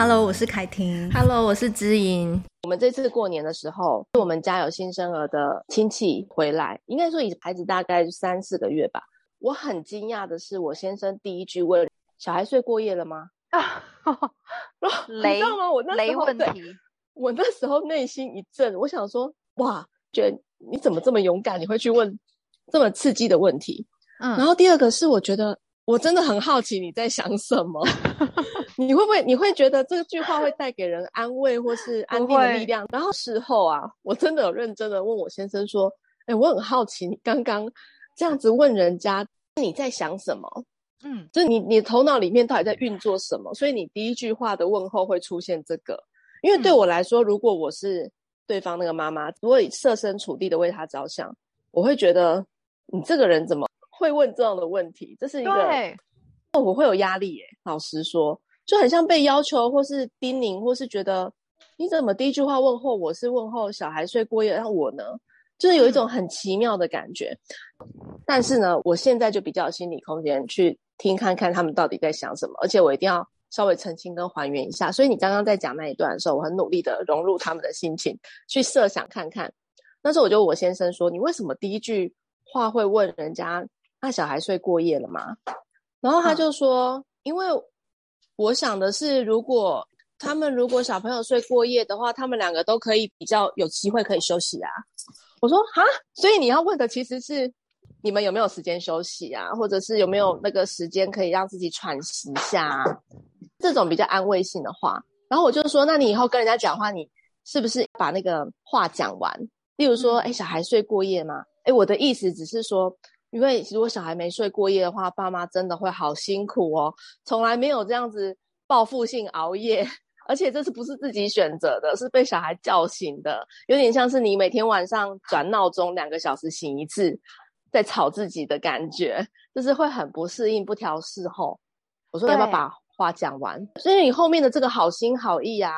Hello，我是凯婷。Hello，我是知音。我们这次过年的时候，我们家有新生儿的亲戚回来，应该说以孩子大概三四个月吧。我很惊讶的是，我先生第一句问：“小孩睡过夜了吗？”啊，雷，你知道吗？我那时候雷问题，我那时候内心一震，我想说：“哇，觉得你怎么这么勇敢？你会去问这么刺激的问题？”嗯，然后第二个是，我觉得我真的很好奇你在想什么。你会不会？你会觉得这句话会带给人安慰或是安定的力量？然后事后啊，我真的有认真的问我先生说：“哎，我很好奇，你刚刚这样子问人家，你在想什么？嗯，就是你你头脑里面到底在运作什么？所以你第一句话的问候会出现这个？因为对我来说，如果我是对方那个妈妈，如果设身处地的为他着想，我会觉得你这个人怎么会问这样的问题？这是一个，我会有压力耶。老实说。”就很像被要求，或是叮咛，或是觉得你怎么第一句话问候我是问候小孩睡过夜，然后我呢，就是有一种很奇妙的感觉。但是呢，我现在就比较有心理空间去听看看他们到底在想什么，而且我一定要稍微澄清跟还原一下。所以你刚刚在讲那一段的时候，我很努力的融入他们的心情，去设想看看。那时候我就我先生说：“你为什么第一句话会问人家那小孩睡过夜了吗？”然后他就说：“嗯、因为。”我想的是，如果他们如果小朋友睡过夜的话，他们两个都可以比较有机会可以休息啊。我说哈，所以你要问的其实是你们有没有时间休息啊，或者是有没有那个时间可以让自己喘息一下啊，这种比较安慰性的话。然后我就说，那你以后跟人家讲话，你是不是把那个话讲完？例如说，哎，小孩睡过夜吗？哎，我的意思只是说。因为如果小孩没睡过夜的话，爸妈真的会好辛苦哦。从来没有这样子报复性熬夜，而且这是不是自己选择的，是被小孩叫醒的，有点像是你每天晚上转闹钟两个小时醒一次，在吵自己的感觉，就是会很不适应，不调适后。我说要不要把话讲完？所以你后面的这个好心好意啊，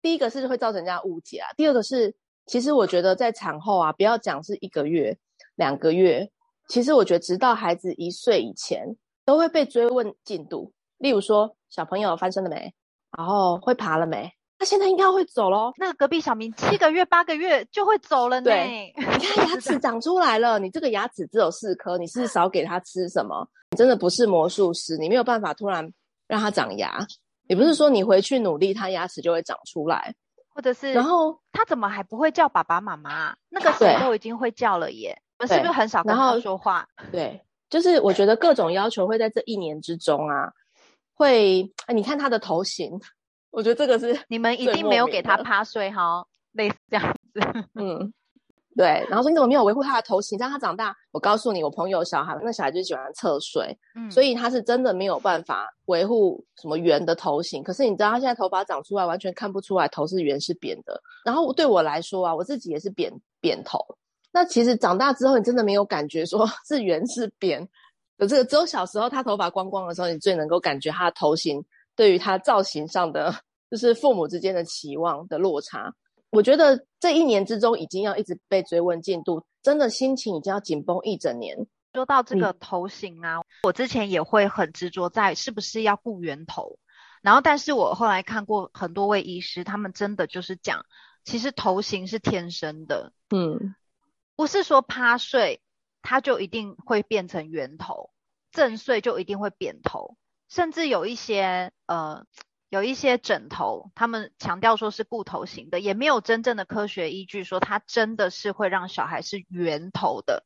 第一个是会造成人家误解啊，第二个是其实我觉得在产后啊，不要讲是一个月、两个月。其实我觉得，直到孩子一岁以前，都会被追问进度。例如说，小朋友翻身了没？然后会爬了没？他现在应该会走咯。那个隔壁小明七个月、八个月就会走了呢。对，你看牙齿长出来了，你这个牙齿只有四颗，你是少给他吃什么？你真的不是魔术师，你没有办法突然让他长牙。也不是说你回去努力，他牙齿就会长出来，或者是然后他怎么还不会叫爸爸妈妈？那个时候都已经会叫了耶。是不是很少跟他说话？对，就是我觉得各种要求会在这一年之中啊，会，哎，你看他的头型，我觉得这个是 你们一定没有给他趴睡哈，类似这样子，嗯，对。然后说你怎么没有维护他的头型，让他长大？我告诉你，我朋友小孩，那小孩就喜欢侧睡，嗯，所以他是真的没有办法维护什么圆的头型。可是你知道他现在头发长出来，完全看不出来头是圆是扁的。然后对我来说啊，我自己也是扁扁头。那其实长大之后，你真的没有感觉说是圆是扁，的这个只有小时候他头发光光的时候，你最能够感觉他的头型对于他造型上的，就是父母之间的期望的落差。我觉得这一年之中，已经要一直被追问进度，真的心情已经要紧绷一整年。说到这个头型啊，嗯、我之前也会很执着在是不是要顾圆头，然后但是我后来看过很多位医师，他们真的就是讲，其实头型是天生的，嗯。不是说趴睡，它就一定会变成圆头；正睡就一定会扁头。甚至有一些呃，有一些枕头，他们强调说是固头型的，也没有真正的科学依据说它真的是会让小孩是圆头的。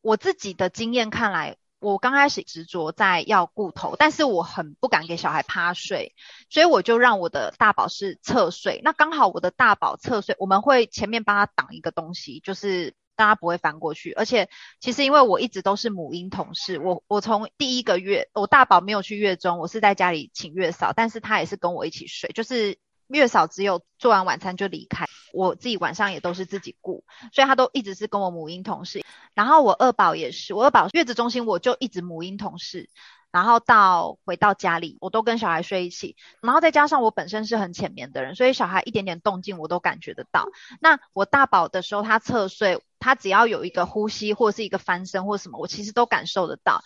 我自己的经验看来，我刚开始执着在要固头，但是我很不敢给小孩趴睡，所以我就让我的大宝是侧睡。那刚好我的大宝侧睡，我们会前面帮他挡一个东西，就是。大家不会翻过去，而且其实因为我一直都是母婴同事，我我从第一个月，我大宝没有去月中，我是在家里请月嫂，但是他也是跟我一起睡，就是月嫂只有做完晚餐就离开，我自己晚上也都是自己顾，所以他都一直是跟我母婴同事。然后我二宝也是，我二宝月子中心我就一直母婴同事。然后到回到家里，我都跟小孩睡一起。然后再加上我本身是很浅眠的人，所以小孩一点点动静我都感觉得到。那我大宝的时候，他侧睡，他只要有一个呼吸或者是一个翻身或什么，我其实都感受得到。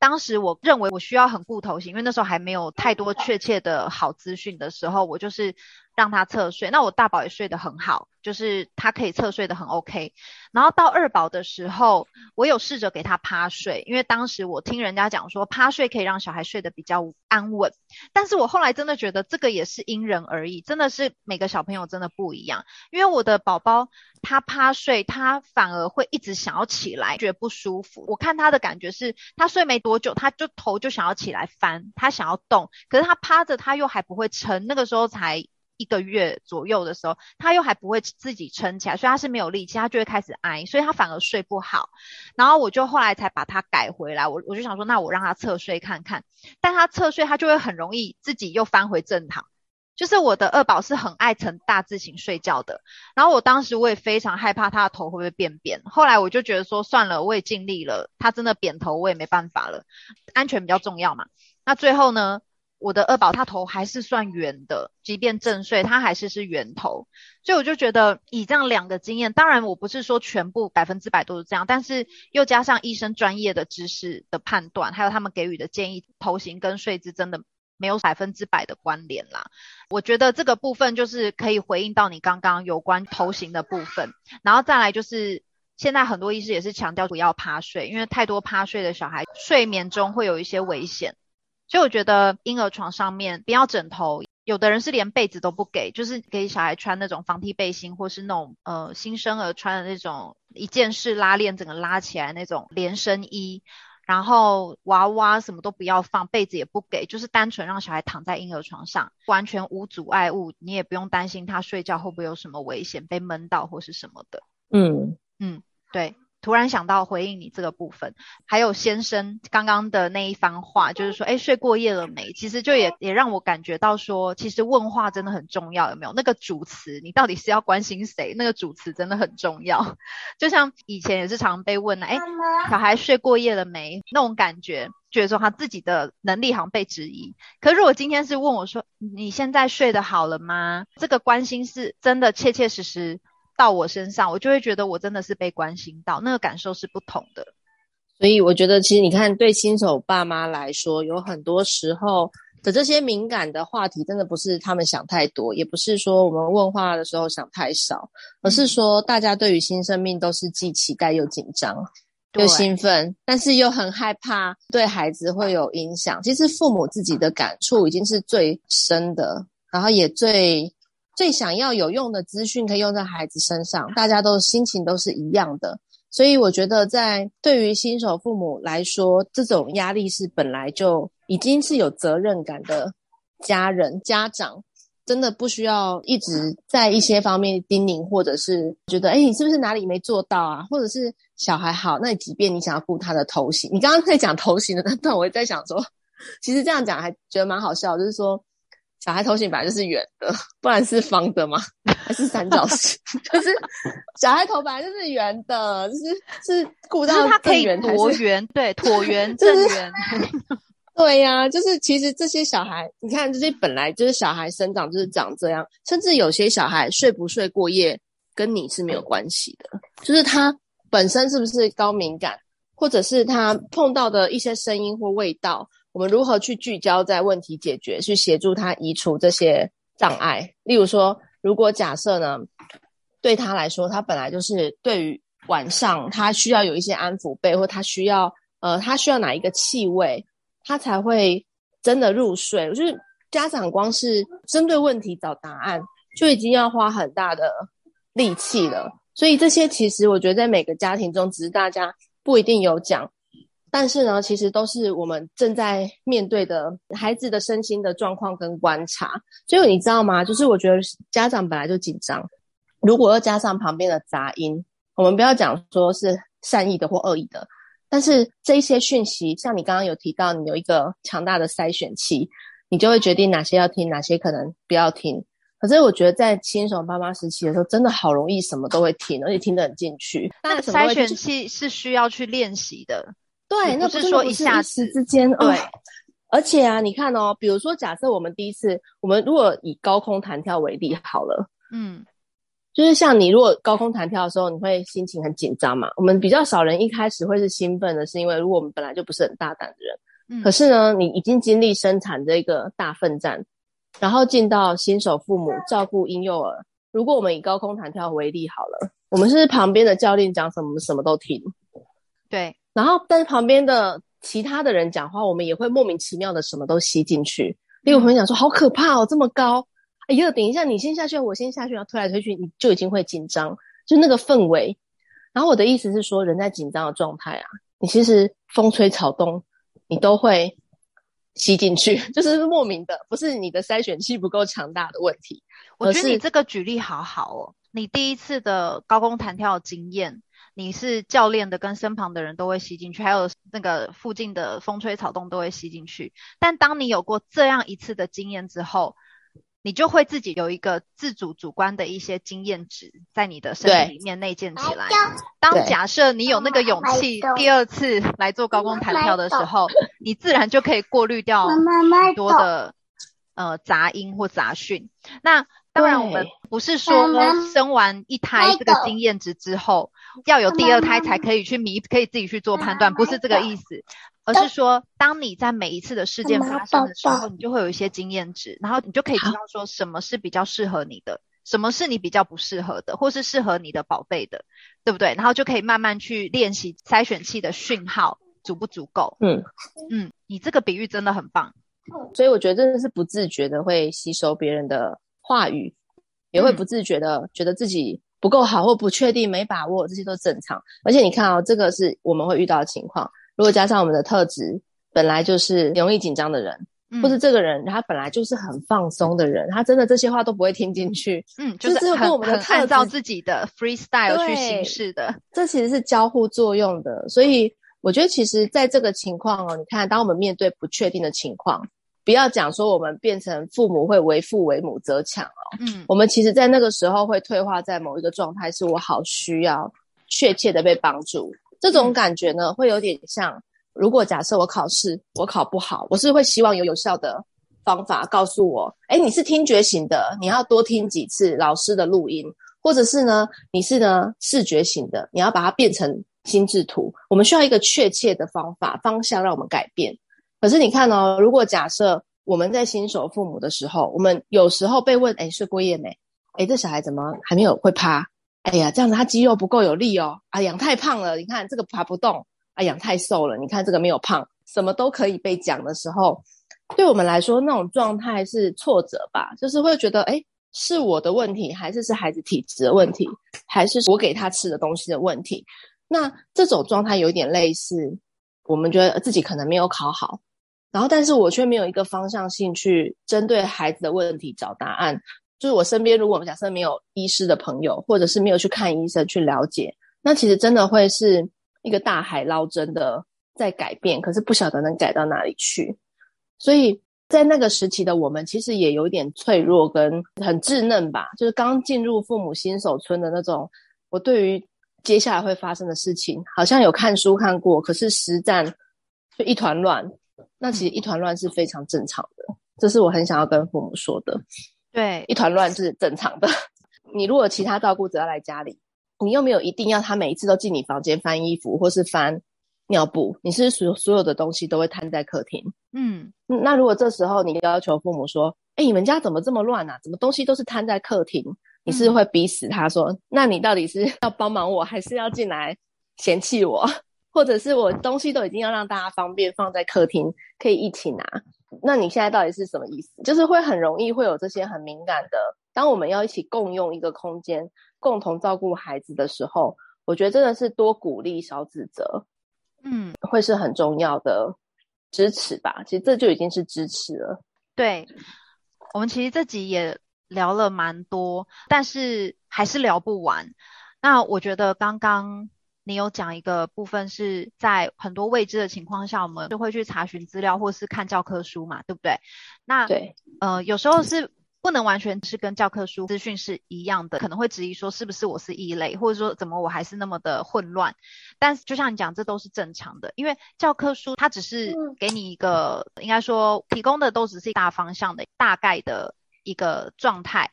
当时我认为我需要很固头型，因为那时候还没有太多确切的好资讯的时候，我就是让他侧睡。那我大宝也睡得很好，就是他可以侧睡得很 OK。然后到二宝的时候，我有试着给他趴睡，因为当时我听人家讲说趴睡可以让小孩睡得比较安稳。但是我后来真的觉得这个也是因人而异，真的是每个小朋友真的不一样。因为我的宝宝他趴睡，他反而会一直想要起来，觉得不舒服。我看他的感觉是，他睡没多久，他就头就想要起来翻，他想要动，可是他趴着，他又还不会撑。那个时候才一个月左右的时候，他又还不会自己撑起来，所以他是没有力气，他就会开始挨，所以他反而睡不好。然后我就后来才把他改回来，我我就想说，那我让他侧睡看看，但他侧睡，他就会很容易自己又翻回正躺。就是我的二宝是很爱呈大字型睡觉的，然后我当时我也非常害怕他的头会不会变扁，后来我就觉得说算了，我也尽力了，他真的扁头我也没办法了，安全比较重要嘛。那最后呢，我的二宝他头还是算圆的，即便正睡他还是是圆头，所以我就觉得以这样两个经验，当然我不是说全部百分之百都是这样，但是又加上医生专业的知识的判断，还有他们给予的建议，头型跟睡姿真的。没有百分之百的关联啦，我觉得这个部分就是可以回应到你刚刚有关头型的部分，然后再来就是现在很多医师也是强调不要趴睡，因为太多趴睡的小孩睡眠中会有一些危险，所以我觉得婴儿床上面不要枕头，有的人是连被子都不给，就是给小孩穿那种防踢背心，或是那种呃新生儿穿的那种一件式拉链整个拉起来那种连身衣。然后娃娃什么都不要放，被子也不给，就是单纯让小孩躺在婴儿床上，完全无阻碍物，你也不用担心他睡觉会不会有什么危险，被闷到或是什么的。嗯嗯，对。突然想到回应你这个部分，还有先生刚刚的那一番话，就是说，哎，睡过夜了没？其实就也也让我感觉到说，其实问话真的很重要，有没有？那个主词，你到底是要关心谁？那个主词真的很重要。就像以前也是常被问的，哎，小孩睡过夜了没？那种感觉，觉得说他自己的能力好像被质疑。可是如果今天是问我说，你现在睡得好了吗？这个关心是真的切切实实。到我身上，我就会觉得我真的是被关心到，那个感受是不同的。所以我觉得，其实你看，对新手爸妈来说，有很多时候的这些敏感的话题，真的不是他们想太多，也不是说我们问话的时候想太少，而是说大家对于新生命都是既期待又紧张，又兴奋，但是又很害怕对孩子会有影响。其实父母自己的感触已经是最深的，然后也最。最想要有用的资讯可以用在孩子身上，大家都心情都是一样的，所以我觉得在对于新手父母来说，这种压力是本来就已经是有责任感的家人家长，真的不需要一直在一些方面叮咛，或者是觉得，哎，你是不是哪里没做到啊？或者是小孩好，那即便你想要顾他的头型，你刚刚在讲头型的那段，我也在想说，其实这样讲还觉得蛮好笑，就是说。小孩头型本来就是圆的，不然是方的吗？还是三角形？就是小孩头本来就是圆的，就是是顾到它可以椭圆，对，椭圆正圆。对呀、啊，就是其实这些小孩，你看这些本来就是小孩生长就是长这样，甚至有些小孩睡不睡过夜跟你是没有关系的，就是他本身是不是高敏感，或者是他碰到的一些声音或味道。我们如何去聚焦在问题解决，去协助他移除这些障碍？例如说，如果假设呢，对他来说，他本来就是对于晚上他需要有一些安抚被，或他需要呃，他需要哪一个气味，他才会真的入睡。就是家长光是针对问题找答案，就已经要花很大的力气了。所以这些其实我觉得在每个家庭中，只是大家不一定有讲。但是呢，其实都是我们正在面对的孩子的身心的状况跟观察。所以你知道吗？就是我觉得家长本来就紧张，如果要加上旁边的杂音，我们不要讲说是善意的或恶意的，但是这一些讯息，像你刚刚有提到，你有一个强大的筛选器，你就会决定哪些要听，哪些可能不要听。可是我觉得在新手爸妈时期的时候，真的好容易什么都会听，而且听得很进去。那筛选器是需要去练习的。对，那不是说一下时之间，对、哦。而且啊，你看哦，比如说，假设我们第一次，我们如果以高空弹跳为例好了，嗯，就是像你如果高空弹跳的时候，你会心情很紧张嘛？我们比较少人一开始会是兴奋的，是因为如果我们本来就不是很大胆的人。嗯。可是呢，你已经经历生产这个大奋战，然后进到新手父母照顾婴幼儿。如果我们以高空弹跳为例好了，我们是旁边的教练讲什么，我们什么都听。对。然后，但是旁边的其他的人讲话，我们也会莫名其妙的什么都吸进去。例如，我们讲说好可怕哦，这么高。哎呀，等一下，你先下去，我先下去，然后推来推去，你就已经会紧张，就那个氛围。然后我的意思是说，人在紧张的状态啊，你其实风吹草动，你都会吸进去，就是莫名的，不是你的筛选器不够强大的问题。我觉得你这个举例好好哦，你第一次的高空弹跳的经验，你是教练的，跟身旁的人都会吸进去，还有那个附近的风吹草动都会吸进去。但当你有过这样一次的经验之后，你就会自己有一个自主主观的一些经验值在你的身体里面内建起来。当假设你有那个勇气第二次来做高空弹跳的时候，你自然就可以过滤掉很多的呃杂音或杂讯。那当然，我们不是说生完一胎这个经验值之后要有第二胎才可以去弥，可以自己去做判断，不是这个意思。而是说，当你在每一次的事件发生的时候，你就会有一些经验值，然后你就可以知道说什么是比较适合你的，什么是你比较不适合的，或是适合你的宝贝的，对不对？然后就可以慢慢去练习筛选器的讯号足不足够。嗯嗯，你这个比喻真的很棒。所以我觉得真的是不自觉的会吸收别人的话语，也会不自觉的觉得自己不够好或不确定、没把握，这些都正常。而且你看哦，这个是我们会遇到的情况。如果加上我们的特质，本来就是容易紧张的人，嗯、或是这个人他本来就是很放松的人，他真的这些话都不会听进去，嗯，就是很我们的很按照自己的 freestyle 去行事的，这其实是交互作用的。所以我觉得，其实在这个情况哦，你看，当我们面对不确定的情况，不要讲说我们变成父母会为父为母则强哦，嗯，我们其实在那个时候会退化在某一个状态，是我好需要确切的被帮助。这种感觉呢，会有点像，如果假设我考试我考不好，我是会希望有有效的方法告诉我，哎，你是听觉型的，你要多听几次老师的录音，或者是呢，你是呢视觉型的，你要把它变成心智图。我们需要一个确切的方法方向，让我们改变。可是你看哦，如果假设我们在新手父母的时候，我们有时候被问，诶，睡过夜没？诶，这小孩怎么还没有会趴？哎呀，这样子他肌肉不够有力哦。啊，养太胖了，你看这个爬不动。啊，养太瘦了，你看这个没有胖，什么都可以被讲的时候，对我们来说那种状态是挫折吧？就是会觉得，哎，是我的问题，还是是孩子体质的问题，还是我给他吃的东西的问题？那这种状态有点类似，我们觉得自己可能没有考好，然后但是我却没有一个方向性去针对孩子的问题找答案。就是我身边，如果我们假设没有医师的朋友，或者是没有去看医生去了解，那其实真的会是一个大海捞针的在改变，可是不晓得能改到哪里去。所以在那个时期的我们，其实也有点脆弱跟很稚嫩吧，就是刚进入父母新手村的那种。我对于接下来会发生的事情，好像有看书看过，可是实战就一团乱。那其实一团乱是非常正常的，这是我很想要跟父母说的。对，一团乱是正常的。你如果其他照顾者要来家里，你又没有一定要他每一次都进你房间翻衣服或是翻尿布，你是所所有的东西都会摊在客厅。嗯，那如果这时候你要求父母说：“哎，你们家怎么这么乱啊？怎么东西都是摊在客厅？”你是会逼死他说：“嗯、那你到底是要帮忙我，还是要进来嫌弃我？或者是我东西都已经要让大家方便放在客厅，可以一起拿？”那你现在到底是什么意思？就是会很容易会有这些很敏感的。当我们要一起共用一个空间，共同照顾孩子的时候，我觉得真的是多鼓励少指责，嗯，会是很重要的支持吧。其实这就已经是支持了。对，我们其实这集也聊了蛮多，但是还是聊不完。那我觉得刚刚。你有讲一个部分是在很多未知的情况下，我们就会去查询资料或是看教科书嘛，对不对？那对，呃，有时候是不能完全是跟教科书资讯是一样的，可能会质疑说是不是我是异类，或者说怎么我还是那么的混乱。但是就像你讲，这都是正常的，因为教科书它只是给你一个，应该说提供的都只是大方向的大概的一个状态。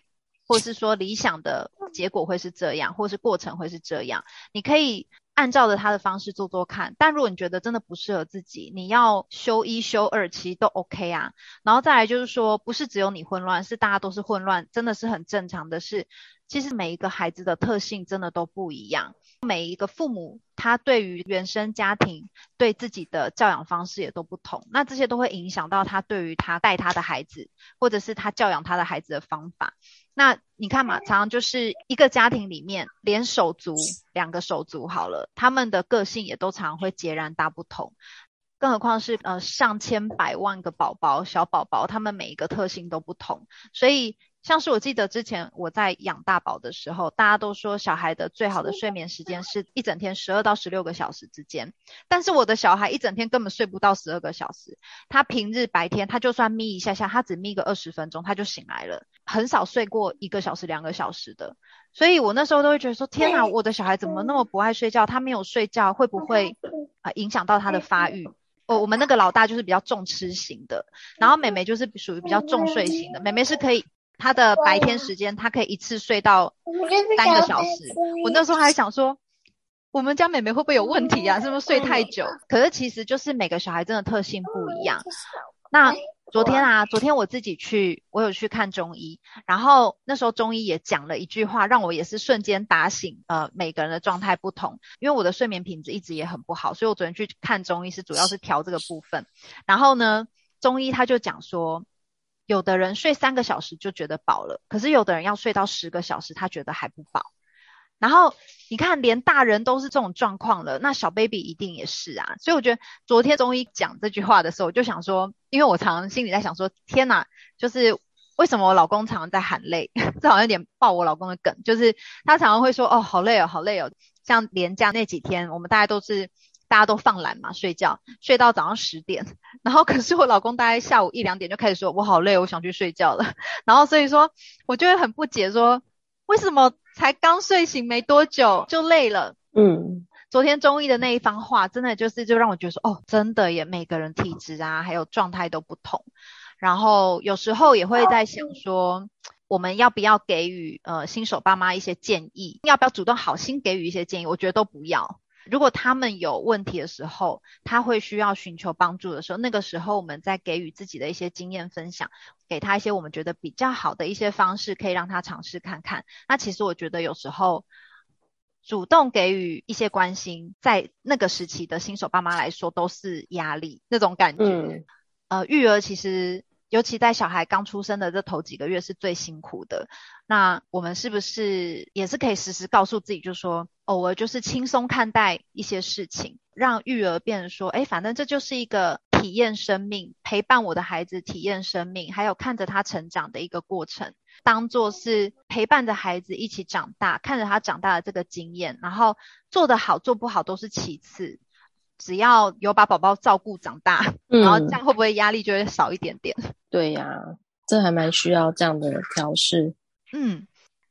或是说理想的结果会是这样，或是过程会是这样，你可以按照着他的方式做做看。但如果你觉得真的不适合自己，你要休一休二其实都 OK 啊。然后再来就是说，不是只有你混乱，是大家都是混乱，真的是很正常的事。其实每一个孩子的特性真的都不一样，每一个父母他对于原生家庭对自己的教养方式也都不同，那这些都会影响到他对于他带他的孩子，或者是他教养他的孩子的方法。那你看嘛，常常就是一个家庭里面，连手足两个手足好了，他们的个性也都常会截然大不同，更何况是呃上千百万个宝宝小宝宝，他们每一个特性都不同，所以。像是我记得之前我在养大宝的时候，大家都说小孩的最好的睡眠时间是一整天十二到十六个小时之间，但是我的小孩一整天根本睡不到十二个小时，他平日白天他就算眯一下下，他只眯个二十分钟他就醒来了，很少睡过一个小时两个小时的，所以我那时候都会觉得说，天哪，我的小孩怎么那么不爱睡觉？他没有睡觉会不会啊、影响到他的发育？哦，我们那个老大就是比较重吃型的，然后妹妹就是属于比较重睡型的，妹妹是可以。他的白天时间，他可以一次睡到三个小时。我那时候还想说，我们家妹妹会不会有问题啊？是不是睡太久？可是其实就是每个小孩真的特性不一样。那昨天啊，昨天我自己去，我有去看中医，然后那时候中医也讲了一句话，让我也是瞬间打醒。呃，每个人的状态不同，因为我的睡眠品质一直也很不好，所以我昨天去看中医是主要是调这个部分。然后呢，中医他就讲说。有的人睡三个小时就觉得饱了，可是有的人要睡到十个小时，他觉得还不饱。然后你看，连大人都是这种状况了，那小 baby 一定也是啊。所以我觉得昨天中医讲这句话的时候，我就想说，因为我常常心里在想说，天哪，就是为什么我老公常常在喊累？这好像有点爆我老公的梗，就是他常常会说，哦，好累哦，好累哦。像连假那几天，我们大家都是。大家都放懒嘛，睡觉睡到早上十点，然后可是我老公大概下午一两点就开始说，我好累，我想去睡觉了。然后所以说，我就会很不解说，为什么才刚睡醒没多久就累了？嗯，昨天中医的那一番话，真的就是就让我觉得说，哦，真的也每个人体质啊，还有状态都不同。然后有时候也会在想说，我们要不要给予呃新手爸妈一些建议？要不要主动好心给予一些建议？我觉得都不要。如果他们有问题的时候，他会需要寻求帮助的时候，那个时候我们再给予自己的一些经验分享，给他一些我们觉得比较好的一些方式，可以让他尝试看看。那其实我觉得有时候主动给予一些关心，在那个时期的新手爸妈来说都是压力那种感觉。嗯、呃，育儿其实。尤其在小孩刚出生的这头几个月是最辛苦的，那我们是不是也是可以时时告诉自己，就说偶尔就是轻松看待一些事情，让育儿变成说，哎，反正这就是一个体验生命，陪伴我的孩子体验生命，还有看着他成长的一个过程，当做是陪伴着孩子一起长大，看着他长大的这个经验，然后做得好做不好都是其次。只要有把宝宝照顾长大，嗯，然后这样会不会压力就会少一点点？对呀，啊，这还蛮需要这样的调试。嗯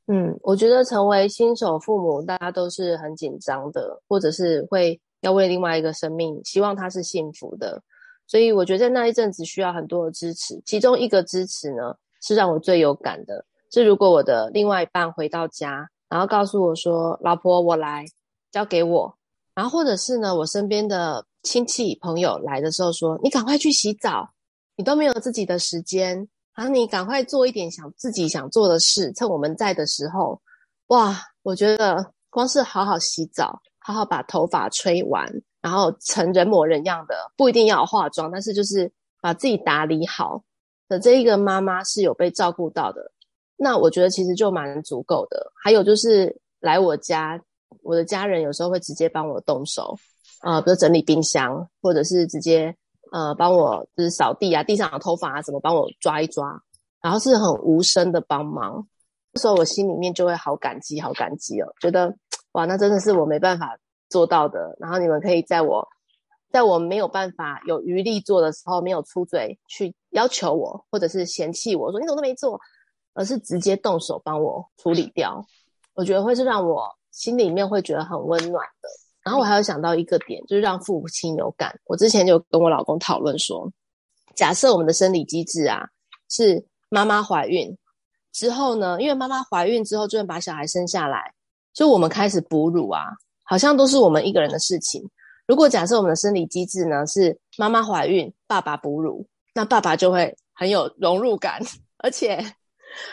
嗯，我觉得成为新手父母，大家都是很紧张的，或者是会要为另外一个生命，希望他是幸福的。所以我觉得在那一阵子需要很多的支持。其中一个支持呢，是让我最有感的，是如果我的另外一半回到家，然后告诉我说：“老婆，我来，交给我。”然后或者是呢，我身边的亲戚朋友来的时候说：“你赶快去洗澡，你都没有自己的时间，然后你赶快做一点想自己想做的事，趁我们在的时候。”哇，我觉得光是好好洗澡，好好把头发吹完，然后成人模人样的，不一定要化妆，但是就是把自己打理好的这一个妈妈是有被照顾到的，那我觉得其实就蛮足够的。还有就是来我家。我的家人有时候会直接帮我动手，呃，比如整理冰箱，或者是直接呃帮我就是扫地啊，地上的头发啊什么帮我抓一抓，然后是很无声的帮忙。那时候我心里面就会好感激，好感激哦，觉得哇，那真的是我没办法做到的。然后你们可以在我在我没有办法有余力做的时候，没有出嘴去要求我，或者是嫌弃我说你怎么都没做，而是直接动手帮我处理掉。我觉得会是让我。心里面会觉得很温暖的。然后我还有想到一个点，就是让父母亲有感。我之前就跟我老公讨论说，假设我们的生理机制啊是妈妈怀孕之后呢，因为妈妈怀孕之后就会把小孩生下来，就我们开始哺乳啊，好像都是我们一个人的事情。如果假设我们的生理机制呢是妈妈怀孕，爸爸哺乳，那爸爸就会很有融入感，而且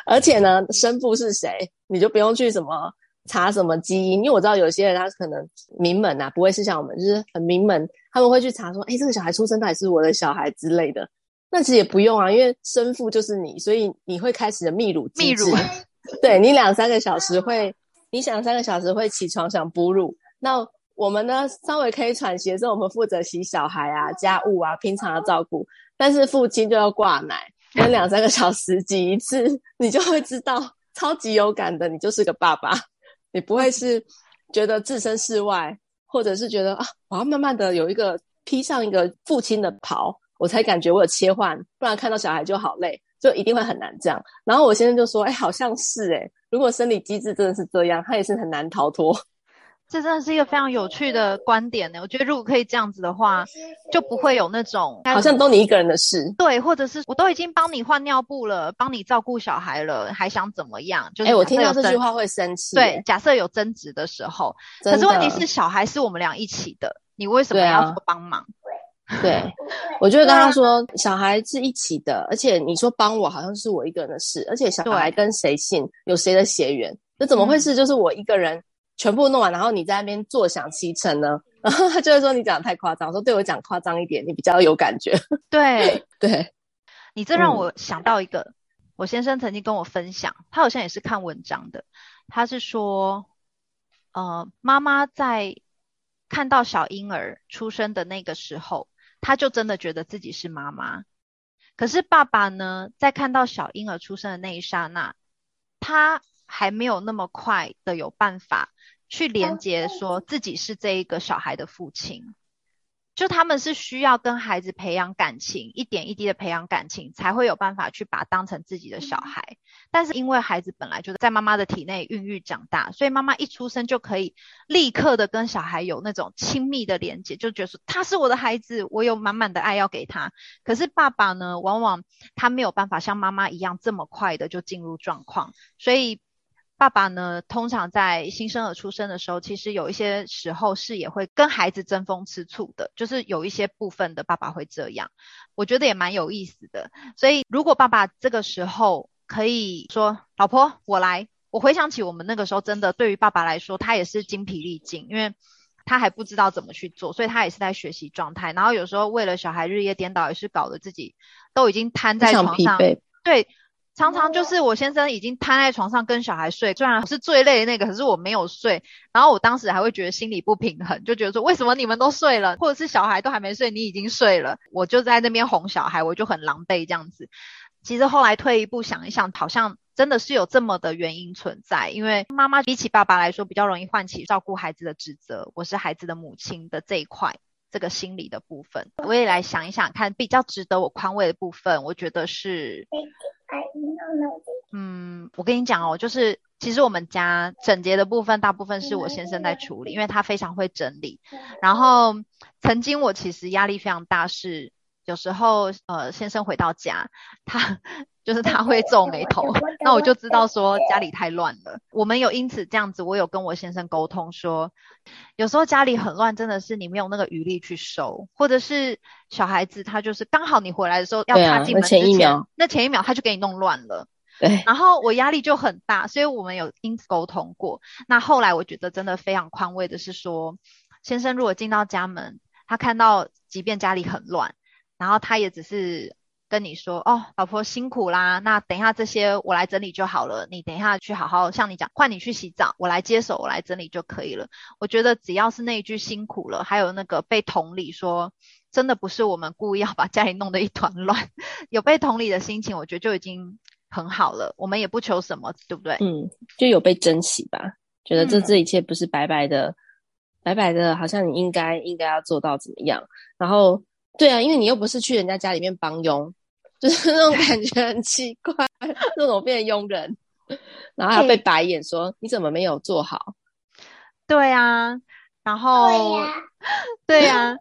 而且呢，生父是谁，你就不用去什么查什么基因，因为我知道有些人他可能名门啊，不会是像我们，就是很名门，他们会去查说，哎，这个小孩出生到底是我的小孩之类的。那其实也不用啊，因为生父就是你，所以你会开始的泌乳机制。泌乳，对，你两三个小时会，你想三个小时会起床想哺乳。那我们呢，稍微可以喘息的时候，我们负责洗小孩啊、家务啊、平常的照顾。但是父亲就要挂奶，跟两三个小时挤一次，你就会知道超级有感的，你就是个爸爸。你不会是觉得置身事外，或者是觉得啊，我要慢慢的有一个披上一个父亲的袍。我才感觉我有切换，不然看到小孩就好累，就一定会很难这样。然后我先生就说：“哎，好像是哎，如果生理机制真的是这样，他也是很难逃脱。”这真的是一个非常有趣的观点呢。我觉得如果可以这样子的话，就不会有那种好像都你一个人的事。对，或者是我都已经帮你换尿布了，帮你照顾小孩了，还想怎么样？就是哎，我听到这句话会生气。对，假设有争执的时候，可是问题是小孩是我们俩一起的，你为什么要说帮忙？对，我就会跟他说，小孩是一起的，而且你说帮我，好像是我一个人的事，而且小孩跟谁姓，有谁的血缘，这怎么会是就是我一个人全部弄完，然后你在那边坐享其成呢？然后他就会说你讲得太夸张，我说对我讲夸张一点，你比较有感觉。对 对，你这让我想到一个，嗯，我先生曾经跟我分享，他好像也是看文章的，他是说，呃，妈妈在看到小婴儿出生的那个时候。他就真的觉得自己是妈妈，可是爸爸呢，在看到小婴儿出生的那一刹那，他还没有那么快的有办法去连接，说自己是这一个小孩的父亲。就他们是需要跟孩子培养感情，一点一滴的培养感情，才会有办法去把当成自己的小孩。但是因为孩子本来就在妈妈的体内孕育长大，所以妈妈一出生就可以立刻的跟小孩有那种亲密的连接，就觉得说他是我的孩子，我有满满的爱要给他。可是爸爸呢，往往他没有办法像妈妈一样这么快的就进入状况，所以。爸爸呢，通常在新生儿出生的时候，其实有一些时候是也会跟孩子争风吃醋的，就是有一些部分的爸爸会这样，我觉得也蛮有意思的。所以如果爸爸这个时候可以说：“老婆，我来。”我回想起我们那个时候，真的对于爸爸来说，他也是精疲力尽，因为他还不知道怎么去做，所以他也是在学习状态。然后有时候为了小孩日夜颠倒，也是搞得自己都已经瘫在床上，对。常常就是我先生已经瘫在床上跟小孩睡，虽然我是最累的那个，可是我没有睡。然后我当时还会觉得心里不平衡，就觉得说为什么你们都睡了，或者是小孩都还没睡，你已经睡了，我就在那边哄小孩，我就很狼狈这样子。其实后来退一步想一想，好像真的是有这么的原因存在，因为妈妈比起爸爸来说，比较容易唤起照顾孩子的指责，我是孩子的母亲的这一块，这个心理的部分，我也来想一想看，比较值得我宽慰的部分，我觉得是。嗯，我跟你讲哦，就是其实我们家整洁的部分，大部分是我先生在处理，因为他非常会整理。然后曾经我其实压力非常大，是有时候呃先生回到家，他。就是他会皱眉头，那我就知道说家里太乱了。我们有因此这样子，我有跟我先生沟通说，有时候家里很乱，真的是你没有那个余力去收，或者是小孩子他就是刚好你回来的时候要踏进门之前，那前一秒，那前一秒他就给你弄乱了。对，然后我压力就很大，所以我们有因此沟通过。那后来我觉得真的非常宽慰的是说，先生如果进到家门，他看到即便家里很乱，然后他也只是。跟你说哦，老婆辛苦啦，那等一下这些我来整理就好了。你等一下去好好像你讲，换你去洗澡，我来接手，我来整理就可以了。我觉得只要是那一句辛苦了，还有那个被同理说，真的不是我们故意要把家里弄得一团乱，有被同理的心情，我觉得就已经很好了。我们也不求什么，对不对？嗯，就有被珍惜吧，觉得这这一切不是白白的，嗯、白白的，好像你应该应该要做到怎么样。然后，对啊，因为你又不是去人家家里面帮佣。就是那种感觉很奇怪，那种变成佣人，然后还被白眼说、欸、你怎么没有做好？对啊，然后对呀、啊，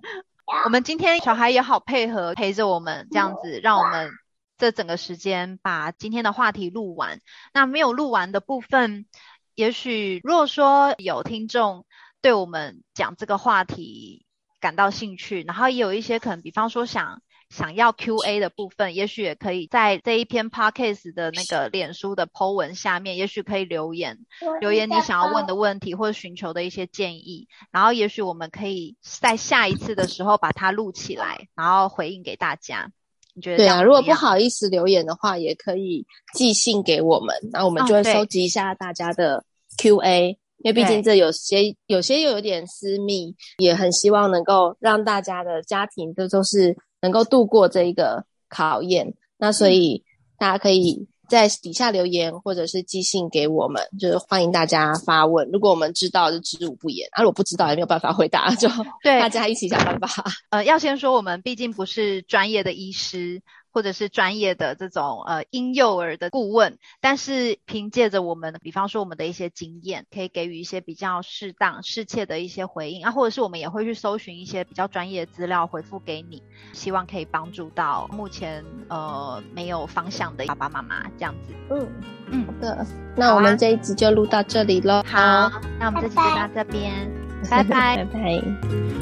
我们今天小孩也好配合，陪着我们这样子，让我们这整个时间把今天的话题录完。那没有录完的部分，也许如果说有听众对我们讲这个话题感到兴趣，然后也有一些可能，比方说想。想要 Q&A 的部分，也许也可以在这一篇 Podcast 的那个脸书的 Po 文下面，也许可以留言，留言你想要问的问题或者寻求的一些建议，然后也许我们可以在下一次的时候把它录起来，然后回应给大家。你觉得？对啊，如果不好意思留言的话，也可以寄信给我们，然后我们就会收集一下大家的 Q&A，哦，因为毕竟这有些有些又有点私密，也很希望能够让大家的家庭这都是。能够度过这一个考验，那所以大家可以在底下留言，或者是寄信给我们，就是欢迎大家发问。如果我们知道，就知无不言；啊，如果不知道，也没有办法回答，就对大家一起想办法。呃，要先说，我们毕竟不是专业的医师。或者是专业的这种呃婴幼儿的顾问，但是凭借着我们，比方说我们的一些经验，可以给予一些比较适当、适切的一些回应啊，或者是我们也会去搜寻一些比较专业的资料回复给你，希望可以帮助到目前呃没有方向的爸爸妈妈这样子。嗯嗯，好的，那我们这一集就录到这里喽。好，啊，那我们这集就到这边，拜 拜拜拜。